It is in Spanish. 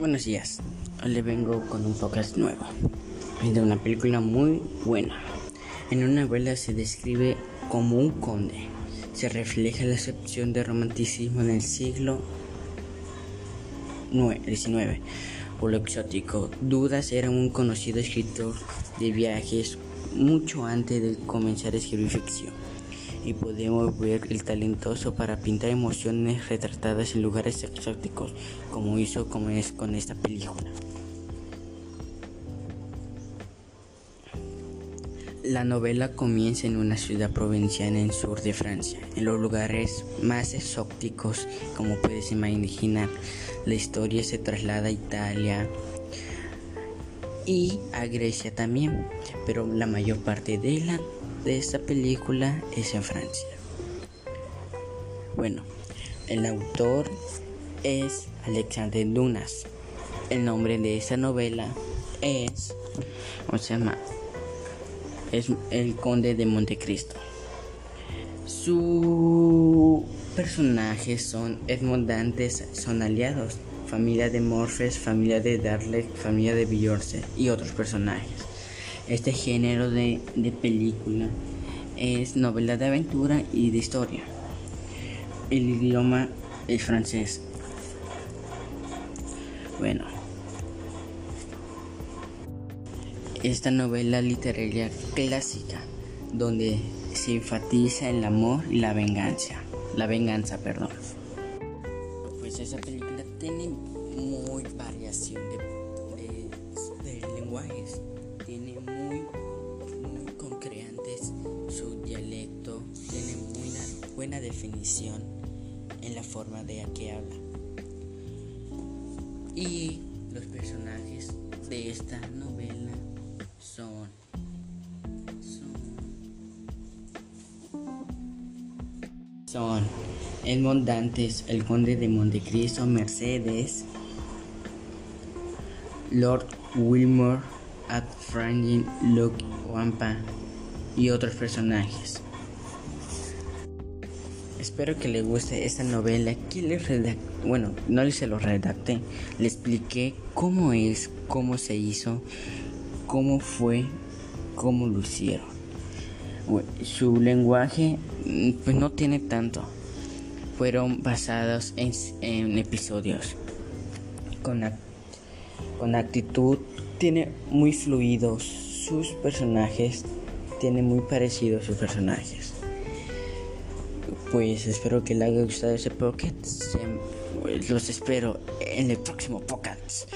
Buenos días, hoy le vengo con un podcast nuevo, de una película muy buena. En una novela se describe como un conde, se refleja la excepción de romanticismo en el siglo XIX. Por lo exótico, Dudas era un conocido escritor de viajes mucho antes de comenzar a escribir ficción y podemos ver el talentoso para pintar emociones retratadas en lugares exóticos, como hizo es con esta película. La novela comienza en una ciudad provinciana en sur de Francia, en los lugares más exóticos como puedes imaginar. La historia se traslada a Italia y a Grecia también, pero la mayor parte de la de esta película es en Francia. Bueno, el autor es Alexandre Dunas. El nombre de esta novela es, ¿cómo se llama? Es El Conde de Montecristo. Sus personajes son Edmondantes, son aliados, familia de Morpheus, familia de Darley, familia de Beyoncé y otros personajes. Este género de, película es novela de aventura y de historia. El idioma es francés. Bueno, esta novela literaria clásica donde se enfatiza el amor y la venganza. La venganza, perdón. Pues esa película tiene muy buena definición en la forma de que habla. Y los personajes de esta novela son son Edmond Dantes, el conde de Montecristo, Mercedes, Lord Wilmore, Franklin, Luke, Wampa y otros personajes. Espero que le guste esta novela. Aquí le bueno, no se lo redacté, le expliqué cómo es, cómo se hizo, cómo fue, cómo lo hicieron. Su lenguaje mm, pues no tiene tanto. Fueron basados en, episodios con, con actitud tiene muy fluidos sus personajes, tiene muy parecidos sus personajes. Pues espero que les haya gustado ese podcast. Los espero en el próximo podcast.